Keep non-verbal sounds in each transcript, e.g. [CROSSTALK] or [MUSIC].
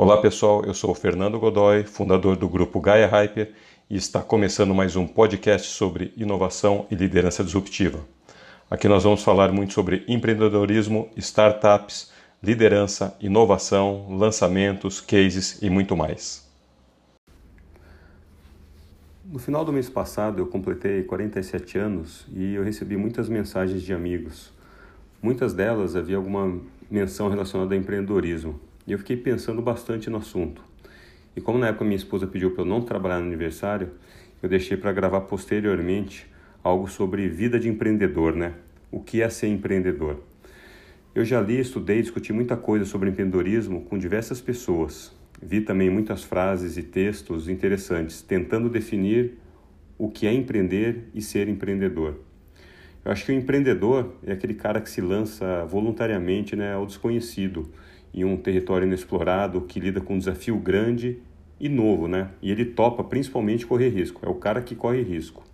Olá pessoal, eu sou o Fernando Godoy, fundador do grupo Gaia Hyper e está começando mais um podcast sobre inovação e liderança disruptiva. Aqui nós vamos falar muito sobre empreendedorismo, startups, liderança, inovação, lançamentos, cases e muito mais. No final do mês passado eu completei 47 anos e eu recebi muitas mensagens de amigos. Muitas delas havia alguma menção relacionada a empreendedorismo. E eu fiquei pensando bastante no assunto. E como na época minha esposa pediu para eu não trabalhar no aniversário, eu deixei para gravar posteriormente algo sobre vida de empreendedor, né? O que é ser empreendedor? Eu já li, estudei, discuti muita coisa sobre empreendedorismo com diversas pessoas. Vi também muitas frases e textos interessantes tentando definir o que é empreender e ser empreendedor. Eu acho que o empreendedor é aquele cara que se lança voluntariamente né, ao desconhecido, em um território inexplorado que lida com um desafio grande e novo, né? E ele topa principalmente correr risco, é o cara que corre risco.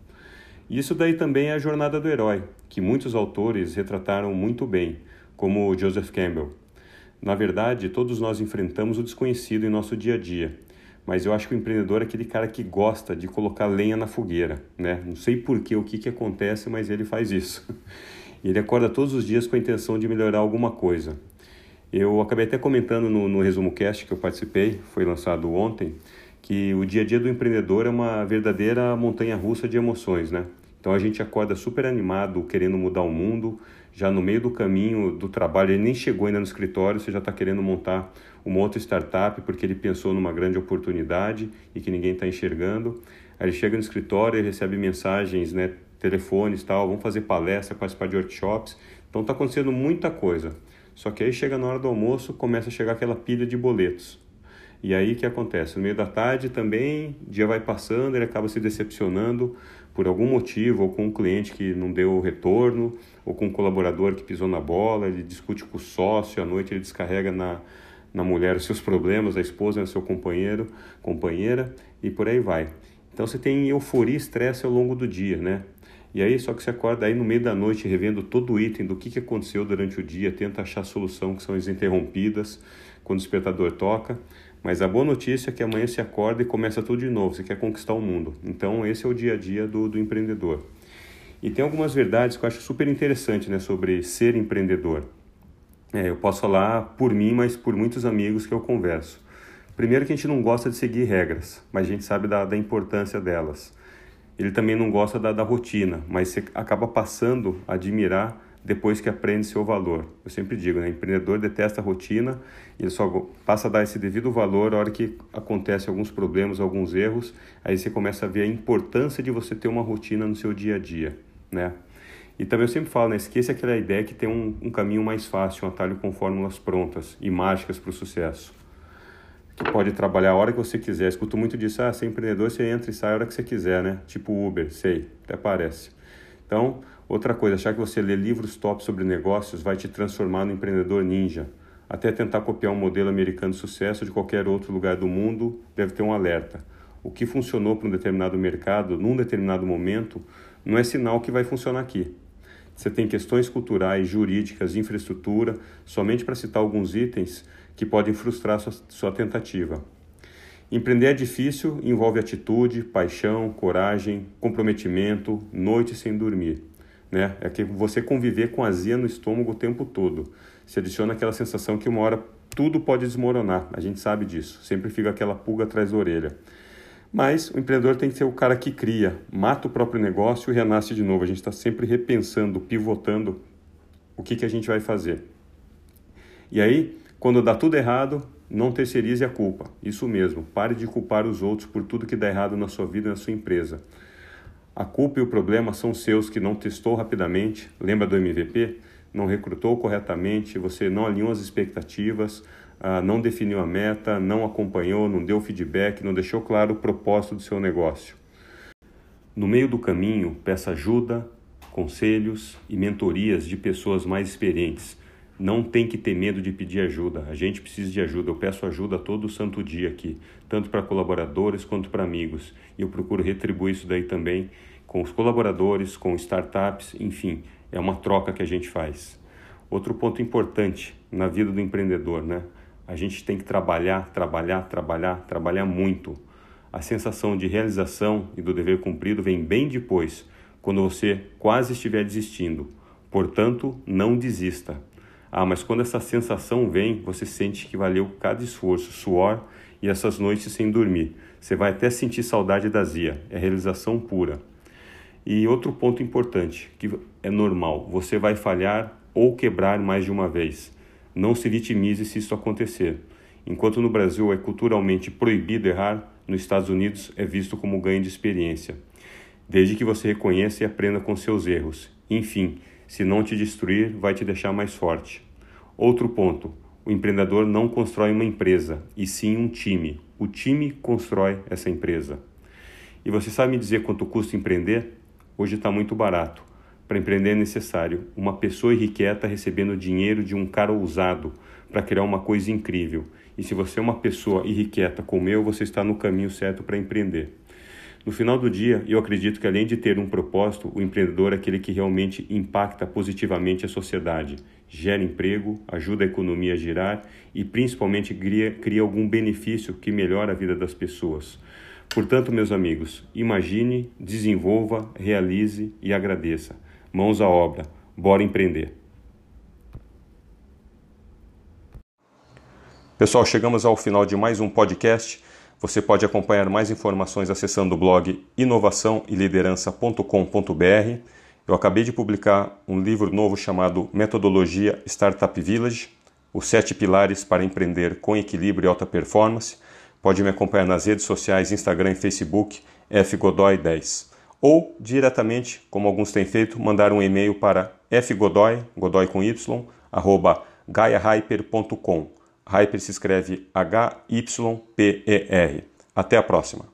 Isso daí também é a jornada do herói, que muitos autores retrataram muito bem, como Joseph Campbell. Na verdade, todos nós enfrentamos o desconhecido em nosso dia a dia, mas eu acho que o empreendedor é aquele cara que gosta de colocar lenha na fogueira, né? Não sei por que, o que, que acontece, mas ele faz isso. [LAUGHS] Ele acorda todos os dias com a intenção de melhorar alguma coisa. Eu acabei até comentando no, no Resumo Cast que eu participei, foi lançado ontem, que o dia a dia do empreendedor é uma verdadeira montanha russa de emoções, né? Então a gente acorda super animado, querendo mudar o mundo, já no meio do caminho do trabalho, ele nem chegou ainda no escritório, você já está querendo montar uma outra startup porque ele pensou numa grande oportunidade e que ninguém está enxergando. Aí ele chega no escritório e recebe mensagens, né, telefones tal, vamos fazer palestra, participar de workshops. Então está acontecendo muita coisa. Só que aí chega na hora do almoço, começa a chegar aquela pilha de boletos. E aí o que acontece? No meio da tarde também, o dia vai passando, ele acaba se decepcionando por algum motivo, ou com um cliente que não deu retorno, ou com um colaborador que pisou na bola, ele discute com o sócio, à noite ele descarrega na, na mulher os seus problemas, a esposa, o seu companheiro, companheira, e por aí vai. Então você tem euforia e estresse ao longo do dia, né? E aí, só que você acorda aí no meio da noite revendo todo o item do que, que aconteceu durante o dia, tenta achar a solução que são as interrompidas quando o despertador toca. Mas a boa notícia é que amanhã se acorda e começa tudo de novo, você quer conquistar o mundo. Então, esse é o dia a dia do, do empreendedor. E tem algumas verdades que eu acho super interessante né, sobre ser empreendedor. É, eu posso falar por mim, mas por muitos amigos que eu converso. Primeiro que a gente não gosta de seguir regras, mas a gente sabe da, da importância delas ele também não gosta da, da rotina, mas você acaba passando a admirar depois que aprende seu valor. Eu sempre digo, né? empreendedor detesta a rotina, ele só passa a dar esse devido valor a hora que acontece alguns problemas, alguns erros, aí você começa a ver a importância de você ter uma rotina no seu dia a dia, né? E também eu sempre falo, né? esqueça aquela ideia que tem um, um caminho mais fácil, um atalho com fórmulas prontas e mágicas para o sucesso que pode trabalhar a hora que você quiser. Escuto muito disso, ah, ser empreendedor, você entra e sai a hora que você quiser, né? Tipo Uber, sei, até parece. Então, outra coisa, achar que você lê livros top sobre negócios vai te transformar no empreendedor ninja. Até tentar copiar um modelo americano de sucesso de qualquer outro lugar do mundo, deve ter um alerta. O que funcionou para um determinado mercado, num determinado momento, não é sinal que vai funcionar aqui. Você tem questões culturais, jurídicas, infraestrutura, somente para citar alguns itens, que podem frustrar sua, sua tentativa. Empreender é difícil, envolve atitude, paixão, coragem, comprometimento, noite sem dormir. Né? É que você conviver com azia no estômago o tempo todo. Se adiciona aquela sensação que uma hora tudo pode desmoronar. A gente sabe disso. Sempre fica aquela pulga atrás da orelha. Mas o empreendedor tem que ser o cara que cria, mata o próprio negócio e renasce de novo. A gente está sempre repensando, pivotando o que, que a gente vai fazer. E aí, quando dá tudo errado, não terceirize a culpa. Isso mesmo, pare de culpar os outros por tudo que dá errado na sua vida e na sua empresa. A culpa e o problema são seus que não testou rapidamente, lembra do MVP? Não recrutou corretamente, você não alinhou as expectativas, ah, não definiu a meta, não acompanhou, não deu feedback, não deixou claro o propósito do seu negócio. No meio do caminho, peça ajuda, conselhos e mentorias de pessoas mais experientes não tem que ter medo de pedir ajuda. A gente precisa de ajuda. Eu peço ajuda todo santo dia aqui, tanto para colaboradores quanto para amigos. E eu procuro retribuir isso daí também com os colaboradores, com startups, enfim, é uma troca que a gente faz. Outro ponto importante na vida do empreendedor, né? A gente tem que trabalhar, trabalhar, trabalhar, trabalhar muito. A sensação de realização e do dever cumprido vem bem depois, quando você quase estiver desistindo. Portanto, não desista. Ah, mas quando essa sensação vem, você sente que valeu cada esforço, suor e essas noites sem dormir. Você vai até sentir saudade da Zia. É realização pura. E outro ponto importante, que é normal, você vai falhar ou quebrar mais de uma vez. Não se vitimize se isso acontecer. Enquanto no Brasil é culturalmente proibido errar, nos Estados Unidos é visto como ganho de experiência. Desde que você reconheça e aprenda com seus erros. Enfim, se não te destruir, vai te deixar mais forte. Outro ponto: o empreendedor não constrói uma empresa, e sim um time. O time constrói essa empresa. E você sabe me dizer quanto custa empreender? Hoje está muito barato. Para empreender é necessário uma pessoa irrequieta recebendo dinheiro de um cara ousado para criar uma coisa incrível. E se você é uma pessoa irrequieta como eu, você está no caminho certo para empreender. No final do dia, eu acredito que além de ter um propósito, o empreendedor é aquele que realmente impacta positivamente a sociedade, gera emprego, ajuda a economia a girar e principalmente cria, cria algum benefício que melhora a vida das pessoas. Portanto, meus amigos, imagine, desenvolva, realize e agradeça. Mãos à obra, bora empreender. Pessoal, chegamos ao final de mais um podcast. Você pode acompanhar mais informações acessando o blog inovação e liderança.com.br. Eu acabei de publicar um livro novo chamado Metodologia Startup Village, os sete pilares para empreender com equilíbrio e alta performance. Pode me acompanhar nas redes sociais, Instagram e Facebook, fgodoy10. Ou diretamente, como alguns têm feito, mandar um e-mail para fgodoy, godoy com y, arroba gaiahyper.com. Hyper se escreve H-Y-P-E-R. Até a próxima!